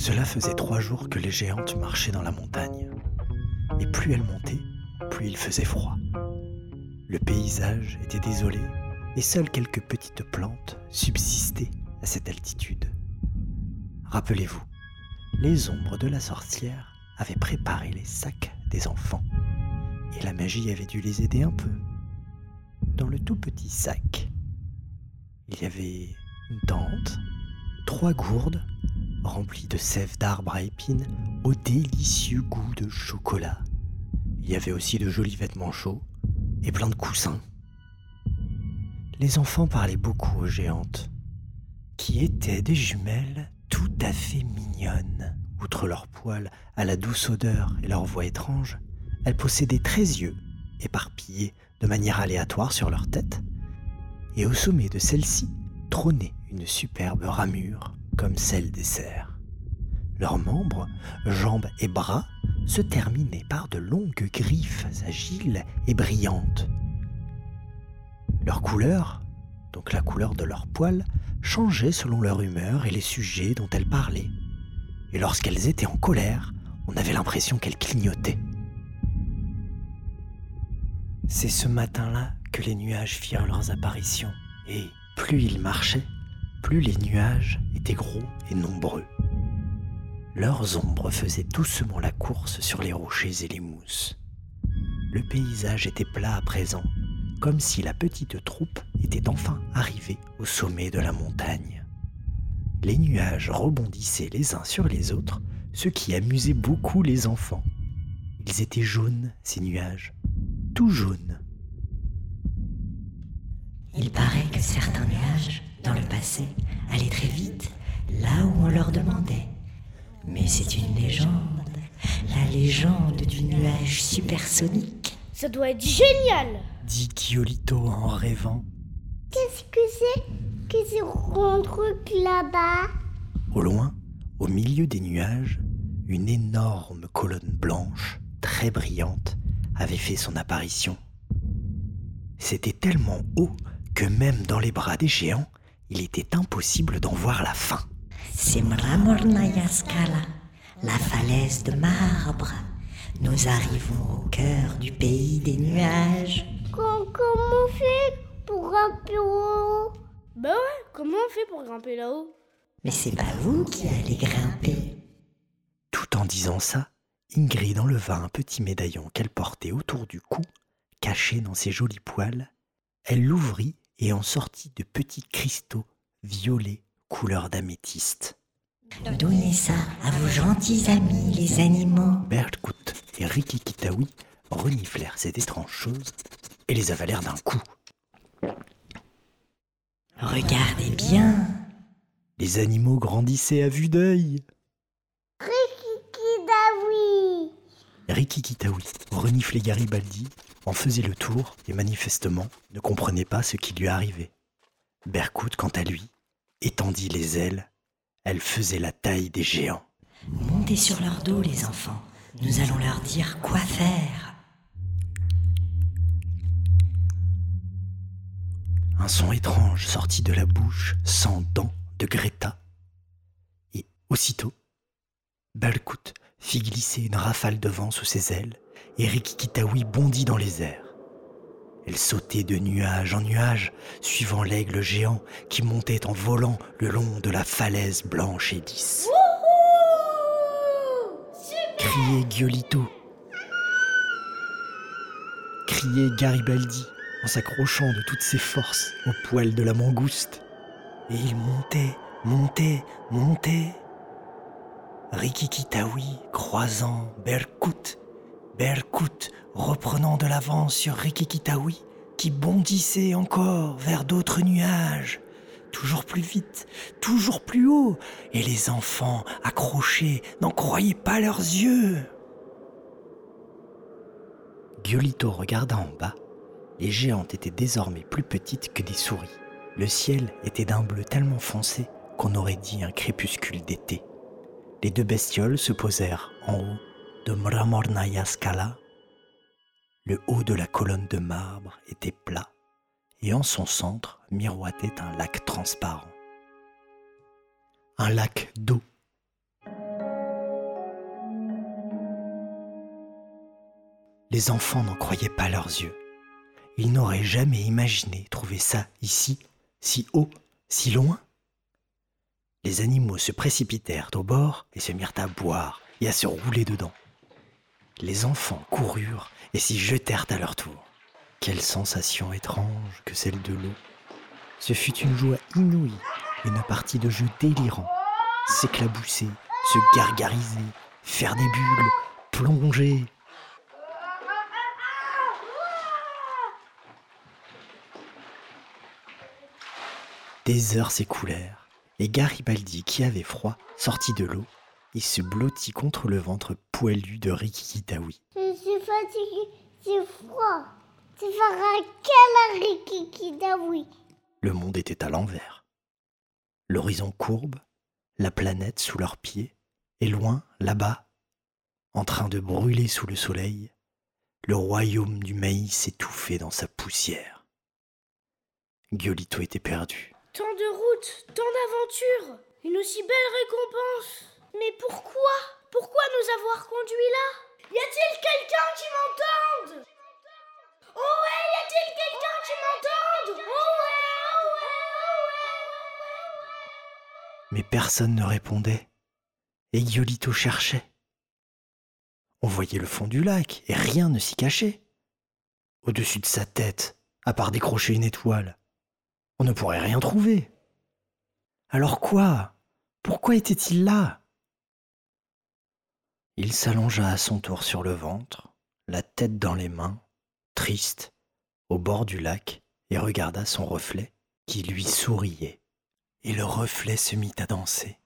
Cela faisait trois jours que les géantes marchaient dans la montagne. Et plus elles montaient, plus il faisait froid. Le paysage était désolé et seules quelques petites plantes subsistaient à cette altitude. Rappelez-vous, les ombres de la sorcière avaient préparé les sacs des enfants et la magie avait dû les aider un peu. Dans le tout petit sac, il y avait une tente, trois gourdes remplies de sève d'arbres à épines au délicieux goût de chocolat. Il y avait aussi de jolis vêtements chauds et plein de coussins. Les enfants parlaient beaucoup aux géantes, qui étaient des jumelles tout à fait mignonnes. Outre leurs poils à la douce odeur et leur voix étrange, elles possédaient treize yeux, éparpillés de manière aléatoire sur leur tête, et au sommet de celle-ci trônait une superbe ramure comme celle des cerfs. Leurs membres, jambes et bras se terminaient par de longues griffes agiles et brillantes. Leur couleur, donc la couleur de leurs poils, changeait selon leur humeur et les sujets dont elles parlaient. Et lorsqu'elles étaient en colère, on avait l'impression qu'elles clignotaient. C'est ce matin-là que les nuages firent leurs apparitions, et plus ils marchaient, plus les nuages étaient gros et nombreux. Leurs ombres faisaient doucement la course sur les rochers et les mousses. Le paysage était plat à présent, comme si la petite troupe était enfin arrivée au sommet de la montagne. Les nuages rebondissaient les uns sur les autres, ce qui amusait beaucoup les enfants. Ils étaient jaunes, ces nuages, tout jaunes. Il paraît que certains nuages, dans le passé, allaient très vite là où on leur demandait. Mais c'est une légende, la légende du nuage supersonique. Ça doit être génial dit Giolito en rêvant. Qu'est-ce que c'est que ce rond truc là-bas? Au loin, au milieu des nuages, une énorme colonne blanche, très brillante, avait fait son apparition. C'était tellement haut que même dans les bras des géants, il était impossible d'en voir la fin. C'est Mramornaya Scala, la falaise de marbre. Nous arrivons au cœur du pays des nuages. Com- Comment on fait pour grimper haut? Bah ouais, comment on fait pour grimper là-haut? Mais c'est pas vous qui allez grimper. Tout en disant ça, Ingrid enleva un petit médaillon qu'elle portait autour du cou, caché dans ses jolis poils. Elle l'ouvrit et en sortit de petits cristaux violets couleur d'améthyste. Donnez ça à vos gentils amis, les animaux. Berkut et Rikikitawi reniflèrent cette étrange chose et les avalèrent d'un coup. Regardez bien. Les animaux grandissaient à vue d'œil. Rikikitawi reniflait Garibaldi, en faisait le tour et manifestement ne comprenait pas ce qui lui arrivait. Berkut, quant à lui, étendit les ailes. Elle faisait la taille des géants. Montez sur leur dos, les enfants. Nous allons leur dire quoi faire. Un son étrange sortit de la bouche sans dents de Greta. Et aussitôt, Balkout fit glisser une rafale de vent sous ses ailes et Rikikitawi bondit dans les airs. Elle sautait de nuage en nuage, suivant l'aigle géant qui montait en volant le long de la falaise blanche et lisse. Criait Giolito. Criait Garibaldi en s'accrochant de toutes ses forces au poil de la mangouste. Et il montait, montait, montait. Rikikitawi croisant Berkut, Berkut reprenant de l'avance sur Rikikitawi qui bondissait encore vers d'autres nuages, toujours plus vite, toujours plus haut, et les enfants accrochés n'en croyaient pas leurs yeux. Giolito regarda en bas. Les géantes étaient désormais plus petites que des souris. Le ciel était d'un bleu tellement foncé qu'on aurait dit un crépuscule d'été les deux bestioles se posèrent en haut de Mramornaya Skala. Le haut de la colonne de marbre était plat et en son centre miroitait un lac transparent. Un lac d'eau. Les enfants n'en croyaient pas leurs yeux. Ils n'auraient jamais imaginé trouver ça ici, si haut, si loin. Les animaux se précipitèrent au bord et se mirent à boire et à se rouler dedans. Les enfants coururent et s'y jetèrent à leur tour. Quelle sensation étrange que celle de l'eau. Ce fut une joie inouïe, une partie de jeu délirant. S'éclabousser, se gargariser, faire des bulles, plonger. Des heures s'écoulèrent, et Garibaldi, qui avait froid, sortit de l'eau et se blottit contre le ventre poilu de Rikikitawi. Je suis fatiguée, c'est froid. C'est fera quelle Rikikitawi Le monde était à l'envers. L'horizon courbe, la planète sous leurs pieds, et loin, là-bas, en train de brûler sous le soleil, le royaume du maïs étouffé dans sa poussière. Giolito était perdu. Tant de routes, tant d'aventures, une aussi belle récompense. Mais pourquoi Pourquoi nous avoir conduits là? Y a-t-il quelqu'un qui m'entende? Oh ouais, y a-t-il quelqu'un qui m'entende? Oh ouais, oh ouais, oh ouais. Mais personne ne répondait, et Giolito cherchait. On voyait le fond du lac, et rien ne s'y cachait. Au-dessus de sa tête, à part décrocher une étoile, on ne pourrait rien trouver. Alors quoi? Pourquoi était-il là? Il s'allongea à son tour sur le ventre, la tête dans les mains, triste, au bord du lac, et regarda son reflet qui lui souriait. Et le reflet se mit à danser.